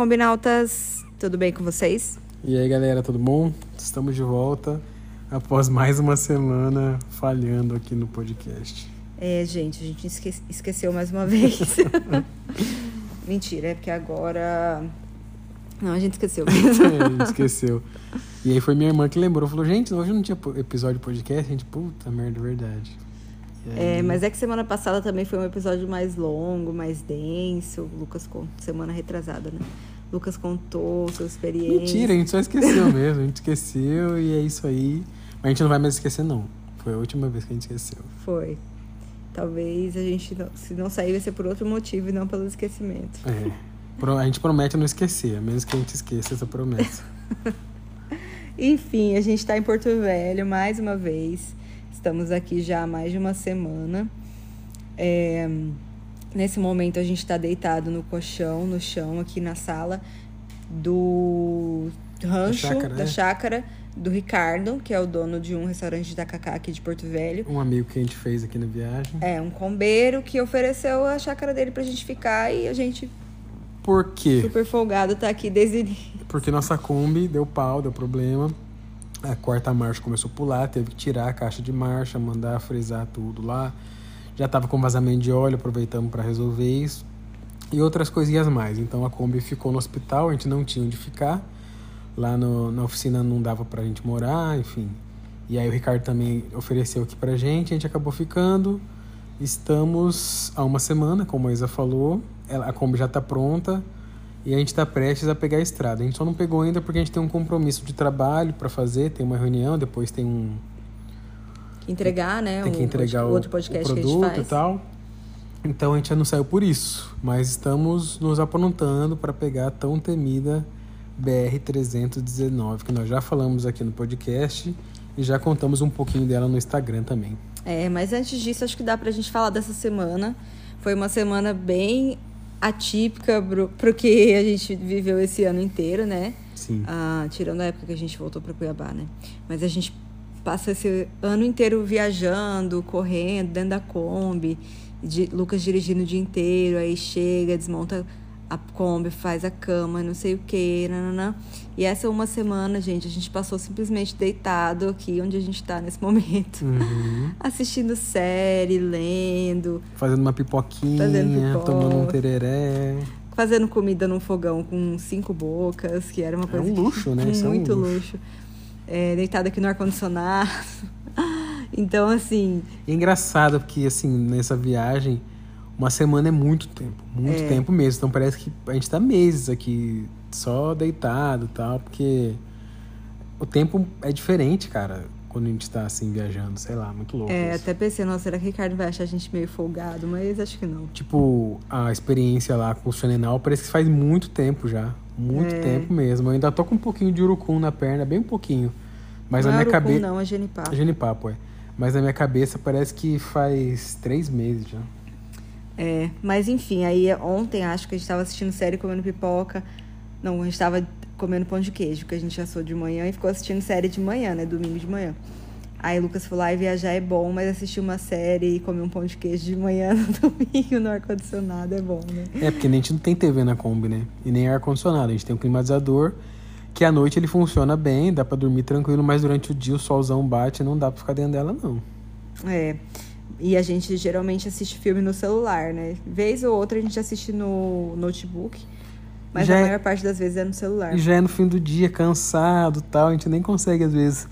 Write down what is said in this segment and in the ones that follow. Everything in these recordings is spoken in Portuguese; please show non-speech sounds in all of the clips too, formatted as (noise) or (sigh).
Combinautas! Tudo bem com vocês? E aí, galera, tudo bom? Estamos de volta após mais uma semana falhando aqui no podcast. É, gente, a gente esque esqueceu mais uma vez. (laughs) Mentira, é porque agora. Não, a gente esqueceu mesmo. (laughs) é, a gente esqueceu. E aí foi minha irmã que lembrou, falou, gente, hoje não tinha episódio de podcast, a gente, puta merda, verdade. Aí... É, mas é que semana passada também foi um episódio mais longo, mais denso. O Lucas contou, semana retrasada, né? Lucas contou sua experiência. Mentira, a gente só esqueceu (laughs) mesmo. A gente esqueceu e é isso aí. Mas a gente não vai mais esquecer, não. Foi a última vez que a gente esqueceu. Foi. Talvez a gente, não, se não sair, vai ser por outro motivo e não pelo esquecimento. É. A gente promete não esquecer, a menos que a gente esqueça essa promessa. (laughs) Enfim, a gente está em Porto Velho mais uma vez. Estamos aqui já há mais de uma semana. É, nesse momento a gente está deitado no colchão, no chão, aqui na sala do rancho, da chácara, da é? chácara do Ricardo, que é o dono de um restaurante de tacacá aqui de Porto Velho. Um amigo que a gente fez aqui na viagem. É, um combeiro que ofereceu a chácara dele pra gente ficar e a gente. Por quê? Super folgado tá aqui desde. Porque nossa Kombi deu pau, deu problema a quarta marcha começou a pular, teve que tirar a caixa de marcha, mandar frisar tudo lá. Já estava com vazamento de óleo, aproveitamos para resolver isso. E outras coisinhas mais. Então a Kombi ficou no hospital, a gente não tinha onde ficar. Lá no, na oficina não dava para a gente morar, enfim. E aí o Ricardo também ofereceu aqui para a gente, a gente acabou ficando. Estamos há uma semana, como a Isa falou. A Kombi já está pronta e a gente está prestes a pegar a estrada. A gente só não pegou ainda porque a gente tem um compromisso de trabalho para fazer, tem uma reunião, depois tem um entregar, né? Tem que entregar o, outro podcast o produto e tal. Então a gente já não saiu por isso, mas estamos nos aprontando para pegar a tão temida BR 319 que nós já falamos aqui no podcast e já contamos um pouquinho dela no Instagram também. É, mas antes disso, acho que dá para a gente falar dessa semana. Foi uma semana bem atípica pro, pro que a gente viveu esse ano inteiro, né? Sim. Ah, tirando a época que a gente voltou para Cuiabá, né? Mas a gente passa esse ano inteiro viajando, correndo, dentro da Kombi, de, Lucas dirigindo o dia inteiro, aí chega, desmonta a Kombi, faz a cama, não sei o que, nananã. E essa uma semana, gente, a gente passou simplesmente deitado aqui onde a gente está nesse (laughs) momento. Uhum. Assistindo série, lendo. Fazendo uma pipoquinha, fazendo tomando um tereré. Fazendo comida num fogão com cinco bocas, que era uma coisa. É um luxo, né? Muito é um luxo. luxo. É, deitado aqui no ar-condicionado. (laughs) então, assim. É engraçado porque, assim, nessa viagem uma semana é muito tempo, muito é. tempo mesmo. Então parece que a gente tá meses aqui só deitado e tal, porque o tempo é diferente, cara, quando a gente tá assim viajando, sei lá, muito louco. É, isso. até pensei, nossa, será que o Ricardo vai achar a gente meio folgado? Mas acho que não. Tipo, a experiência lá com o Xanenal parece que faz muito tempo já. Muito é. tempo mesmo. Eu ainda tô com um pouquinho de urucum na perna, bem um pouquinho. Mas não na é minha cabeça. Não, é genipapo. É genipapo, é. Mas na minha cabeça parece que faz três meses já. É, mas enfim, aí ontem acho que a gente estava assistindo série comendo pipoca. Não, a gente estava comendo pão de queijo, que a gente assou de manhã e ficou assistindo série de manhã, né? Domingo de manhã. Aí Lucas falou, ai, viajar é bom, mas assistir uma série e comer um pão de queijo de manhã (laughs) no domingo no ar-condicionado é bom, né? É, porque a gente não tem TV na Kombi, né? E nem ar-condicionado. A gente tem um climatizador que à noite ele funciona bem, dá para dormir tranquilo, mas durante o dia o solzão bate e não dá pra ficar dentro dela, não. É. E a gente geralmente assiste filme no celular, né? Vez ou outra a gente assiste no notebook. Mas já a é maior parte das vezes é no celular. E já é no fim do dia, cansado tal. A gente nem consegue, às vezes,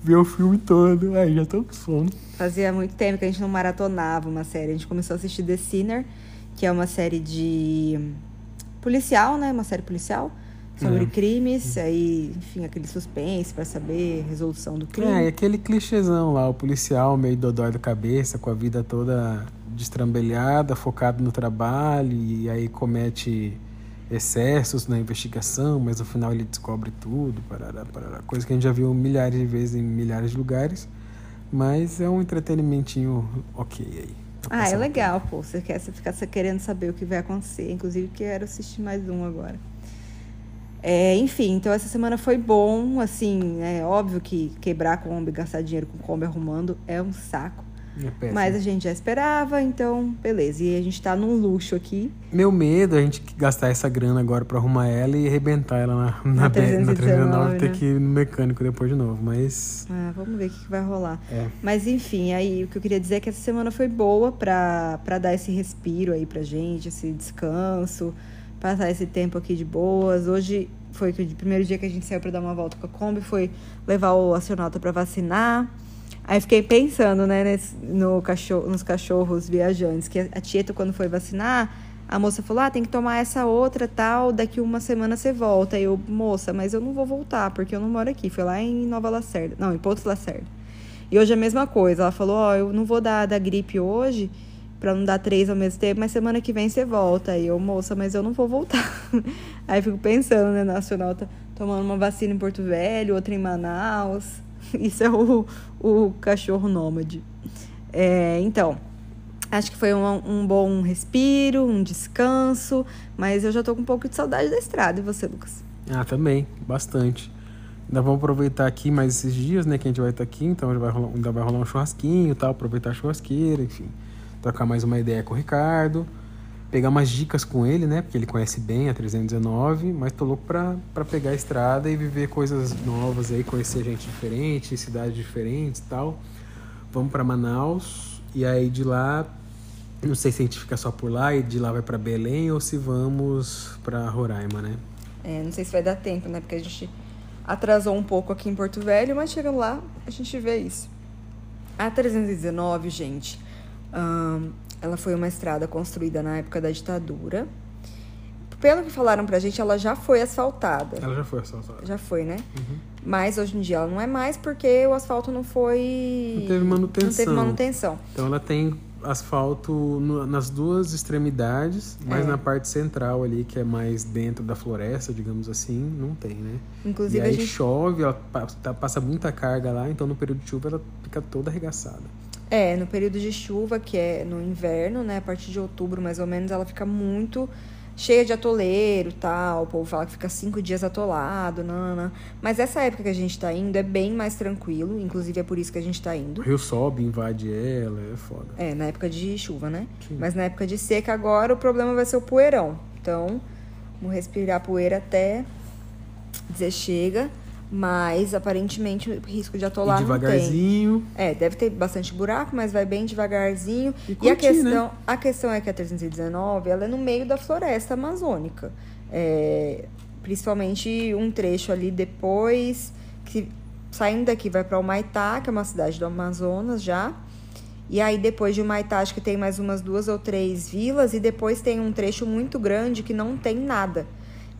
ver o filme todo. Aí já tô com sono. Fazia muito tempo que a gente não maratonava uma série. A gente começou a assistir The Sinner, que é uma série de policial, né? Uma série policial sobre é. crimes, aí, enfim, aquele suspense para saber resolução do crime. É, e aquele clichêzão lá, o policial meio dodói da cabeça, com a vida toda destrambelhada, focado no trabalho, e aí comete excessos na investigação, mas no final ele descobre tudo, parará, parará, coisa que a gente já viu milhares de vezes em milhares de lugares, mas é um entretenimentinho ok aí. Ah, é legal, pô. Você quer você ficar querendo saber o que vai acontecer. Inclusive, quero assistir mais um agora. É, enfim, então essa semana foi bom, assim, é óbvio que quebrar Kombi, gastar dinheiro com Kombi arrumando é um saco. É. Mas a gente já esperava, então beleza. E a gente tá num luxo aqui. Meu medo é a gente gastar essa grana agora pra arrumar ela e arrebentar ela na, na, Na be- na 319, 319 ter né? que ir no mecânico depois de novo. Mas. Ah, vamos ver o que, que vai rolar. É. Mas enfim, aí o que eu queria dizer é que essa semana foi boa pra, pra dar esse respiro aí pra gente, esse descanso, passar esse tempo aqui de boas. Hoje foi o primeiro dia que a gente saiu pra dar uma volta com a Kombi, foi levar o astronauta pra vacinar. Aí fiquei pensando, né, nesse- no cachorro, nos cachorros viajantes, que a Tieta, quando foi vacinar, a moça falou: ah, tem que tomar essa outra tal, daqui uma semana você volta. Aí eu, moça, mas eu não vou voltar, porque eu não moro aqui. Foi lá em Nova Lacerda. Não, em Pontos Lacerda. E hoje é a mesma coisa. Ela falou: Ó, eu não vou dar da gripe hoje, pra não dar três ao mesmo tempo, mas semana que vem você volta. Aí eu, moça, mas eu não vou voltar. (laughs) Aí fico pensando, né? Nacional tá tomando uma vacina em Porto Velho, outra em Manaus. (laughs) Isso é o, o cachorro nômade. É, então, acho que foi um, um bom respiro, um descanso, mas eu já tô com um pouco de saudade da estrada. E você, Lucas? Ah, também, bastante. Ainda vamos aproveitar aqui mais esses dias, né? Que a gente vai estar aqui, então vai rolar- ainda vai rolar um churrasquinho e tal, aproveitar a churrasqueira, enfim. Trocar mais uma ideia com o Ricardo. Pegar umas dicas com ele, né? Porque ele conhece bem a 319, mas tô louco pra, pegar a estrada e viver coisas novas aí, conhecer gente diferente, cidades diferentes e tal. Vamos pra Manaus e aí de lá, não sei se a gente fica só por lá e de lá vai pra Belém ou se vamos pra Roraima, né? É, não sei se vai dar tempo, né? Porque a gente atrasou um pouco aqui em Porto Velho, mas chegando lá, a gente vê isso. A 319, gente, ela foi uma estrada construída na época da ditadura. Pelo que falaram pra gente, ela já foi asfaltada. Ela já foi assaltada. Já foi, né? Uhum. Mas hoje em dia ela não é mais porque o asfalto não foi. Não teve manutenção. Não teve manutenção. Então ela tem asfalto no- nas duas extremidades, mas É. na parte central ali, que é mais dentro da floresta, digamos assim, não tem, né? Inclusive e aí gente. chove, ela tá- passa muita carga lá, então no período de chuva ela fica toda arregaçada. É, no período de chuva, que é no inverno, né? A partir de outubro, mais ou menos, ela fica muito cheia de atoleiro e tal. O povo fala que fica cinco dias atolado, nanana. Mas essa época que a gente tá indo é bem mais tranquilo. Inclusive é por isso que a gente tá O indo. rio sobe, invade ela, é foda. É, na época de chuva, né? Sim. Mas na época de seca agora o problema vai ser o poeirão. Então, vamos respirar poeira até dizer chega. Mas aparentemente o risco de atolar e não tem. devagarzinho, É, deve ter bastante buraco, mas vai bem devagarzinho. E E, a, curtir, né? questão, a questão é que a 319 ela é no meio da floresta amazônica. É, principalmente um trecho ali depois, que saindo daqui vai para Humaitá, que é uma cidade do Amazonas já. E aí depois de Humaitá acho que tem mais umas duas ou três vilas e depois tem um trecho muito grande que não tem nada.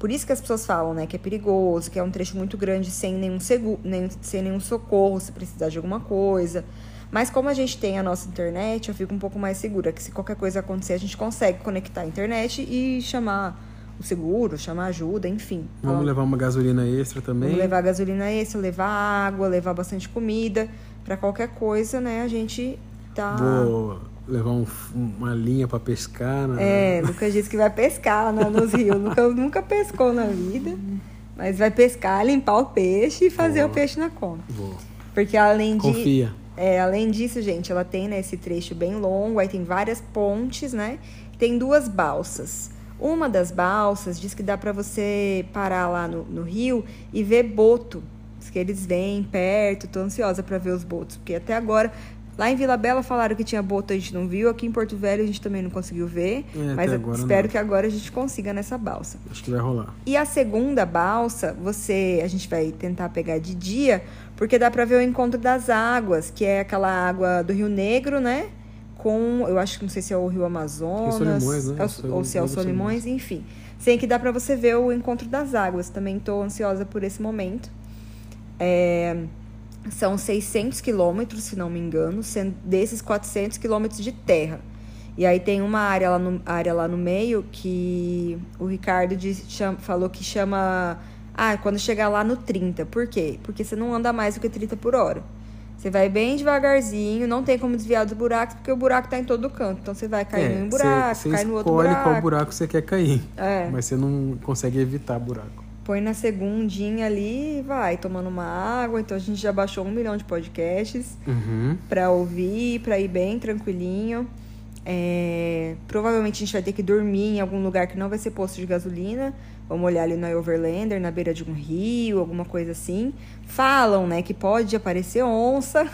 Por isso que as pessoas falam, né, que é perigoso, que é um trecho muito grande sem nenhum seguro, nem, sem nenhum socorro, se precisar de alguma coisa. Mas como a gente tem a nossa internet, eu fico um pouco mais segura que se qualquer coisa acontecer, a gente consegue conectar a internet e chamar o seguro, chamar ajuda, enfim. vamos levar uma gasolina extra também. Vamos levar gasolina extra, levar água, levar bastante comida. Pra qualquer coisa, né, a gente tá. Vou levar um- uma linha pra pescar. né? É, Lucas disse que vai pescar né, nos rios. Lucas nunca pescou na vida. Mas vai pescar, limpar o peixe e fazer Boa. o peixe na conta. Vou. Porque além de. Confia. É, além disso, gente, ela tem né, esse trecho bem longo, aí tem várias pontes, né? Tem duas balsas. Uma das balsas diz que dá pra você parar lá no, no rio e ver boto. Diz que eles vêm perto, tô ansiosa pra ver os botos, porque até agora. Lá em Vila Bela falaram que tinha boto, a gente não viu. Aqui em Porto Velho a gente também não conseguiu ver. É, mas espero não. que agora a gente consiga nessa balsa. Acho que vai rolar. E a segunda balsa, você, a gente vai tentar pegar de dia, porque dá pra ver o encontro das águas, que é aquela água do Rio Negro, né? Com, eu acho que não sei se é o Rio Amazonas, Solimões, né? é o- ou se é o Solimões, enfim. Sei que dá pra você ver o encontro das águas. Também tô ansiosa por esse momento. É, são 600 quilômetros, se não me engano, sendo desses 400 quilômetros de terra. E aí tem uma área lá no, área lá no meio que o Ricardo diz- falou que chama. Ah, quando chegar lá no 30. Por quê? Porque você não anda mais do que 30 por hora. Você vai bem devagarzinho, não tem como desviar dos buracos, porque o buraco tá em todo canto. Então você vai cair em um buraco, É, você cai no outro escolhe buraco. qual buraco você quer cair. É. Mas você não consegue evitar buraco. Põe na segundinha ali e vai tomando uma água. Então a gente já baixou um milhão de podcasts Uhum. pra ouvir, pra ir bem tranquilinho. É, provavelmente a gente vai ter que dormir em algum lugar que não vai ser posto de gasolina. Vamos olhar ali no Overlander, na beira de um rio, alguma coisa assim. Falam, né, que pode aparecer onça.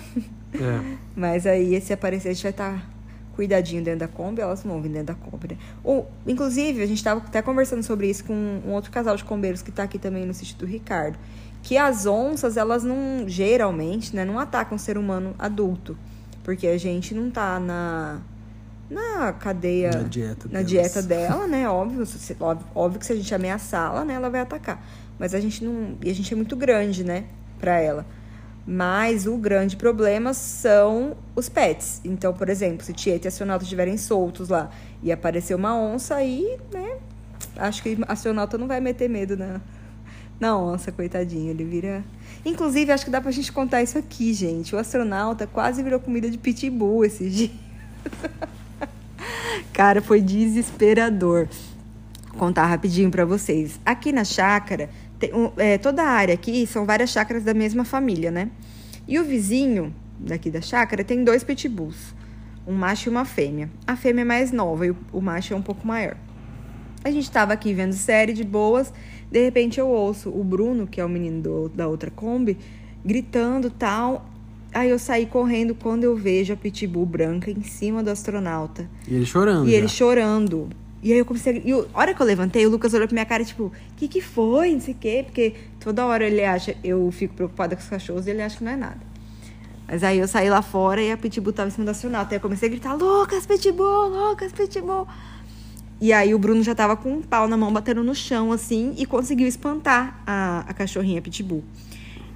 É. (laughs) Mas aí, se aparecer, a gente vai estar cuidadinho dentro da Kombi, elas não vir dentro da Kombi, né? Ou, inclusive, a gente estava até conversando sobre isso com um outro casal de combeiros que está aqui também no sítio do Ricardo. Que as onças, elas não, geralmente, né, não atacam o ser humano adulto. Porque a gente não tá na, na cadeia... Na dieta Na dieta (laughs) dela, né? Óbvio, se- óbvio, óbvio que se a gente ameaçá-la, né, ela vai atacar. Mas a gente não. E a gente é muito grande, né? Pra ela. Mas o grande problema são os pets. Então, por exemplo, se Tieta e Acionauta estiverem soltos lá e aparecer uma onça, aí, né? Acho que Acionauta não vai meter medo na, na onça, coitadinho. Ele vira. Inclusive, acho que dá pra gente contar isso aqui, gente. O astronauta quase virou comida de pitbull esses (laughs) dias. Cara, foi desesperador. Vou contar rapidinho pra vocês. Aqui na chácara, tem é, toda a área aqui são várias chácaras da mesma família, né? E o vizinho daqui da chácara tem dois pitbulls, um macho e uma fêmea. A fêmea é mais nova e o, o macho é um pouco maior. A gente tava aqui vendo série de boas, de repente eu ouço o Bruno, que é o menino do- da outra Kombi, gritando tal. Aí eu saí correndo quando eu vejo a pitbull branca em cima do astronauta. E ele chorando. E já. ele chorando. E aí eu comecei. E a hora que eu levantei, o Lucas olhou pra minha cara, tipo, o que que foi? Não sei o quê. Porque toda hora ele acha... Eu fico preocupada com os cachorros e ele acha que não é nada. Mas aí eu saí lá fora e a Pitbull tava em cima da astronauta. Aí eu comecei a gritar, Lucas, Pitbull, Lucas, Pitbull. E aí o Bruno já tava com um pau na mão, batendo no chão, assim, e conseguiu espantar a, a cachorrinha Pitbull.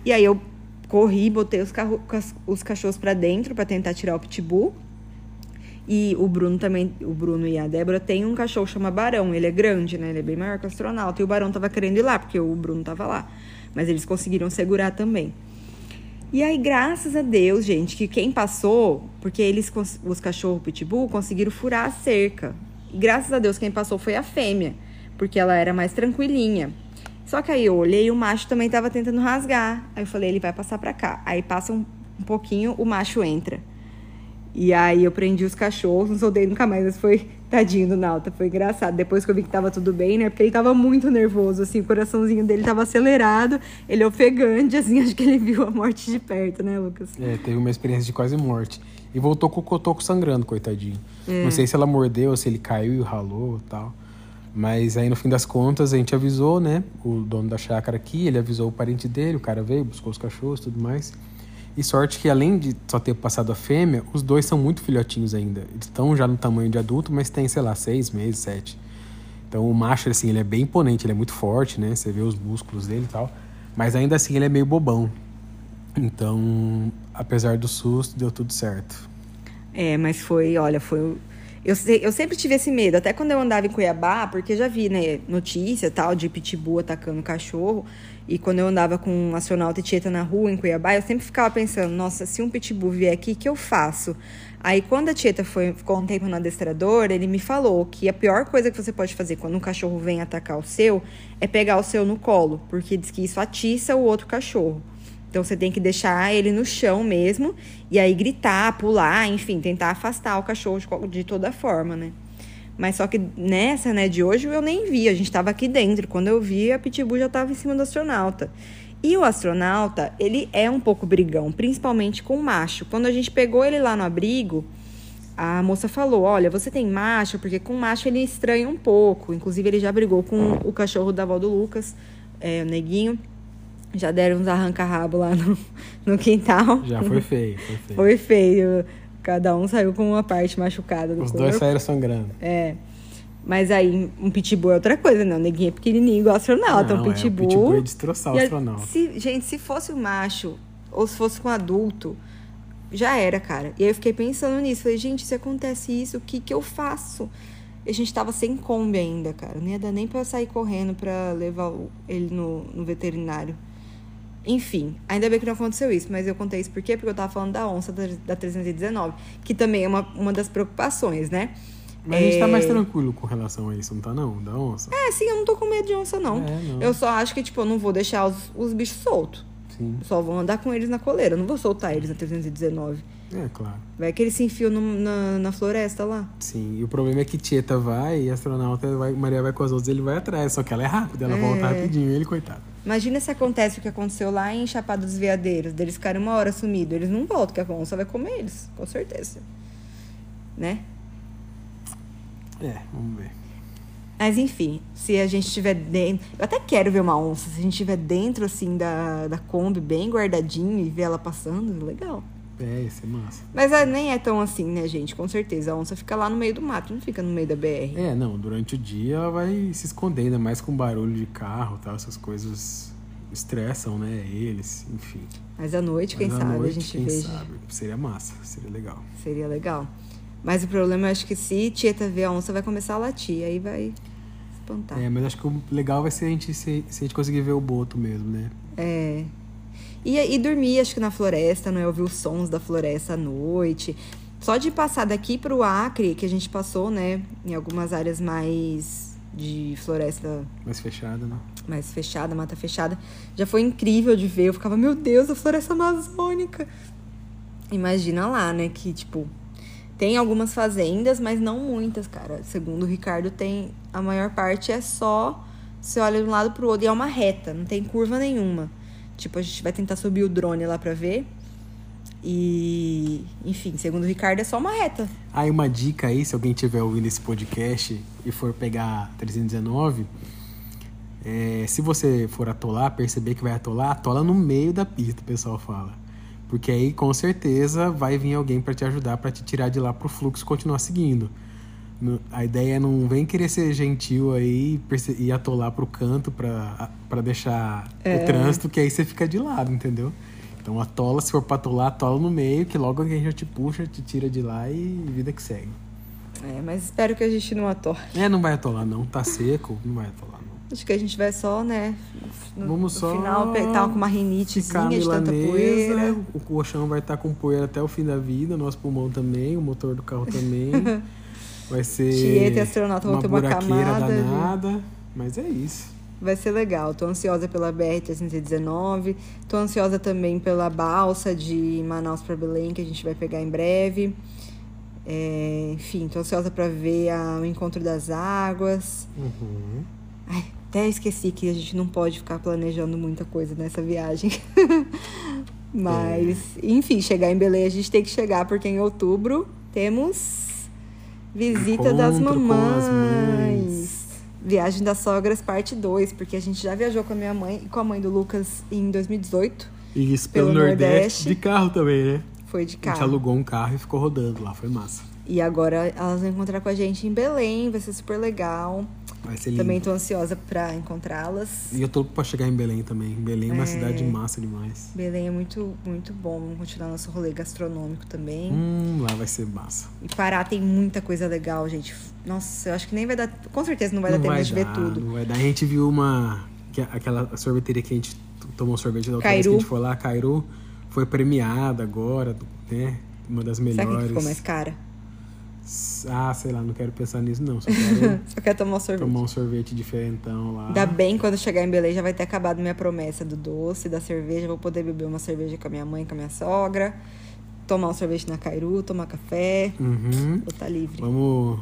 E aí eu corri, botei os, carro, os cachorros pra dentro pra tentar tirar o Pitbull. E o Bruno também, o Bruno e a Débora tem um cachorro chama Barão. Ele é grande, né? Ele é bem maior que o astronauta. E o Barão tava querendo ir lá, porque o Bruno tava lá. Mas eles conseguiram segurar também. E aí, graças a Deus, gente, que quem passou, porque eles, os cachorros pitbull, conseguiram furar a cerca. E graças a Deus, quem passou foi a fêmea, porque ela era mais tranquilinha. Só que aí eu olhei e o macho também tava tentando rasgar. Aí eu falei, ele vai passar pra cá. Aí passa um, um pouquinho, o macho entra. E aí eu prendi os cachorros, não soldei nunca mais, mas foi tadinho do Nauta, foi engraçado. Depois que eu vi que tava tudo bem, né? Porque ele tava muito nervoso, assim, o coraçãozinho dele tava acelerado, ele ofegante, assim, (laughs) acho que ele viu a morte de perto, né, Lucas? É, teve uma experiência de quase morte. E voltou com o cotoco sangrando, coitadinho. É. Não sei se ela mordeu, se ele caiu e ralou e tal. Mas aí no fim das contas a gente avisou, né? O dono da chácara aqui, ele avisou o parente dele, o cara veio, buscou os cachorros e tudo mais. E sorte que além de só ter passado a fêmea, os dois são muito filhotinhos ainda. Eles estão já no tamanho de adulto, mas tem, sei lá, seis meses, sete. Então o macho, assim, ele é bem imponente, ele é muito forte, né? Você vê os músculos dele e tal. Mas ainda assim ele é meio bobão. Então, apesar do susto, deu tudo certo. É, mas foi, olha, foi. Eu, eu sempre tive esse medo, até quando eu andava em Cuiabá, porque já vi, né, notícia tal, de pitbull atacando cachorro. E quando eu andava com um astronauta e tieta na rua em Cuiabá, eu sempre ficava pensando, nossa, se um pitbull vier aqui, o que eu faço? Aí quando a tieta foi, ficou um tempo no adestrador, ele me falou que a pior coisa que você pode fazer quando um cachorro vem atacar o seu é pegar o seu no colo, porque diz que isso atiça o outro cachorro. Então você tem que deixar ele no chão mesmo e aí gritar, pular, enfim, tentar afastar o cachorro de, toda forma, né? Mas só que nessa, né, de hoje eu nem vi, a gente tava aqui dentro. Quando eu vi, a Pitbull já tava em cima do astronauta. E o astronauta, ele é um pouco brigão, principalmente com o macho. Quando a gente pegou ele lá no abrigo, a moça falou: Olha, você tem macho? Porque com macho ele estranha um pouco. Inclusive, ele já brigou com o cachorro da avó do Lucas, é, o neguinho. Já deram uns arranca-rabo lá no, no quintal. Já foi feio, foi feio. Foi feio. Cada um saiu com uma parte machucada do Os corpo. dois saíram sangrando. É. Mas aí, um pitbull é outra coisa, né? O neguinho é pequenininho, igual astronauta. Não, um é, o pitbull. pitbull ia destroçar o astronauta. se- gente, se fosse um macho, ou se fosse com um adulto, já era, cara. E aí eu fiquei pensando nisso. Falei, gente, se acontece isso, o que que eu faço? E a gente tava sem Kombi ainda, cara. Não ia dar nem pra eu sair correndo pra levar ele no, no veterinário. Enfim, ainda bem que não aconteceu isso, mas eu contei isso por quê? Porque eu tava falando da onça da, da 319, que também é uma, uma das preocupações, né? Mas a gente tá mais tranquilo com relação a isso, não tá não? Da onça? É, sim, eu não tô com medo de onça, não. É, não. Eu só acho que, tipo, eu não vou deixar os, os bichos soltos. Sim. Só vou andar com eles na coleira. Não vou soltar eles na 319. É, claro. Vai que eles se enfiam no- na, na floresta lá. Sim, e o problema é que Tieta vai e a astronauta vai, Maria vai com as outras, ele vai atrás, só que ela é rápida, ela É. volta rapidinho, ele, coitado. Imagina se acontece o que aconteceu lá em Chapada dos Veadeiros, deles ficarem uma hora sumidos. Eles não voltam, que a onça vai comer eles, com certeza. Né? É, vamos ver. Mas enfim, se a gente estiver dentro. Eu até quero ver uma onça. Se a gente estiver dentro, assim, da, da Kombi, bem guardadinho e ver ela passando, legal. É, isso é massa. Mas ah, nem é tão assim, né, gente? Com certeza. A onça fica lá no meio do mato, não fica no meio da BR. É, não, durante o dia ela vai se esconder, ainda mais com barulho de carro tal, essas coisas estressam, né, eles, enfim. Mas à noite, quem Mas sabe, noite, a gente quem veja. sabe? Seria massa, seria legal. Seria legal. Mas o problema, eu acho que se Tieta ver a onça, vai começar a latir. Aí vai espantar. É, mas acho que o legal vai ser a gente, se, se a gente conseguir ver o boto mesmo, né? É. E, e dormir, acho que na floresta, não é? Ouvir os sons da floresta à noite. Só de passar daqui pro Acre, que a gente passou, né? Em algumas áreas mais de floresta Mais fechada, né? mais fechada, mata fechada. Já foi incrível de ver. Eu ficava, meu Deus, a floresta amazônica. Imagina lá, né? Que, tipo, tem algumas fazendas, mas não muitas, cara. Segundo o Ricardo, tem. A maior parte é só. Você olha de um lado pro outro e é uma reta, não tem curva nenhuma. Tipo, a gente vai tentar subir o drone lá pra ver. E, enfim, segundo o Ricardo, é só uma reta. Aí uma dica aí, se alguém tiver ouvindo esse podcast e for pegar 319, é, se você for atolar, perceber que vai atolar, atola no meio da pista, o pessoal fala. Porque aí com certeza vai vir alguém para te ajudar, para te tirar de lá pro fluxo e continuar seguindo. A ideia é não vem querer ser gentil aí e atolar pro canto pra pra deixar É. o trânsito, que aí você fica de lado, entendeu? Então atola, se for pra atolar, atola no meio, que logo alguém já te puxa, te tira de lá e vida que segue. É, mas espero que a gente não atole. É, não vai atolar não, tá seco, não vai atolar não. Acho que a gente vai só, né? No, Vamos no só final pegar com uma rinitezinha de tanta poeira. o colchão vai estar com poeira até o fim da vida, nosso pulmão também, o motor do carro também. (laughs) vai ser Tieta e astronauta vão uma ter uma camada danada, mas é isso. Vai ser legal. Tô ansiosa pela BR-319. Tô ansiosa também pela balsa de Manaus para Belém, que a gente vai pegar em breve. É, enfim, tô ansiosa para ver a- o encontro das águas. Uhum. Ai, até esqueci que a gente não pode ficar planejando muita coisa nessa viagem. (laughs) Mas, enfim, chegar em Belém a gente tem que chegar, porque em outubro temos visita das Encontro com as mamães. mães. Viagem das sogras, parte 2, porque a gente já viajou com a minha mãe e com a mãe do Lucas em 2018. E isso pelo, Pelo Nordeste, Nordeste. de carro também, né? Foi de A gente carro. alugou um carro e ficou rodando lá, foi massa. E agora elas vão encontrar com a gente em Belém, vai ser super legal. Vai ser lindo. Também tô ansiosa pra encontrá-las. E eu tô pra chegar em Belém também. Belém é uma É. cidade massa demais. Belém é muito, muito bom. Vamos continuar nosso rolê gastronômico também. Hum, lá vai ser massa. E Pará tem muita coisa legal, gente. Nossa, eu acho que nem vai dar. Com certeza não vai dar tempo de ver tudo. Não vai dar. A gente viu uma. que- aquela sorveteria que a gente tomou sorvete da outra vez que Cairu. a gente foi lá, Cairu, foi premiada agora, né? Uma das Sabe melhores. que ficou mais cara? Ah, sei lá, não quero pensar nisso, não. Só (laughs) quero Só quer tomar um sorvete. tomar um sorvete diferentão lá. Ainda bem quando chegar em Belém já vai ter acabado minha promessa do doce, da cerveja. Vou poder beber uma cerveja com a minha mãe, com a minha sogra. Tomar um sorvete na Cairu, tomar café. Uhum. Vou estar livre. Vamos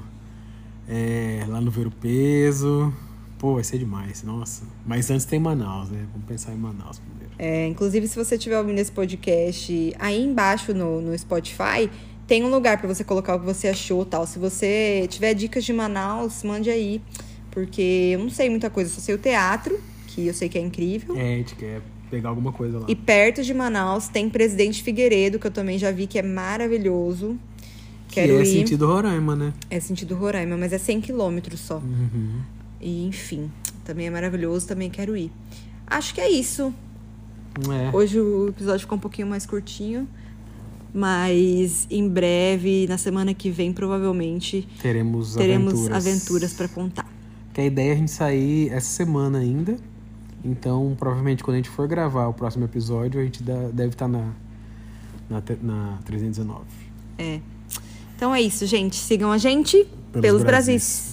é, lá no Ver o Peso. Pô, vai ser demais, nossa. Mas antes tem Manaus, né? Vamos pensar em Manaus primeiro. É, inclusive, se você estiver ouvindo esse podcast, aí embaixo no, no Spotify, tem um lugar para você colocar o que você achou tal. Se você tiver dicas de Manaus, mande aí. Porque eu não sei muita coisa, só sei o teatro, que eu sei que é incrível. É, a gente quer pegar alguma coisa lá. E perto de Manaus tem Presidente Figueiredo, que eu também já vi que é maravilhoso. que Quero é ir. sentido Roraima, né? É sentido Roraima, mas é 100 quilômetros só. Uhum. E enfim, também é maravilhoso, também quero ir. Acho que é isso. É. Hoje o episódio ficou um pouquinho mais curtinho. Mas em breve, na semana que vem, provavelmente Teremos, teremos aventuras. aventuras para contar. Que a ideia é a gente sair essa semana ainda. Então, provavelmente, quando a gente for gravar o próximo episódio, a gente dá- deve estar na, na, te- na 319. É. Então é isso, gente. Sigam a gente. pelos, pelos Brasis. Brasis.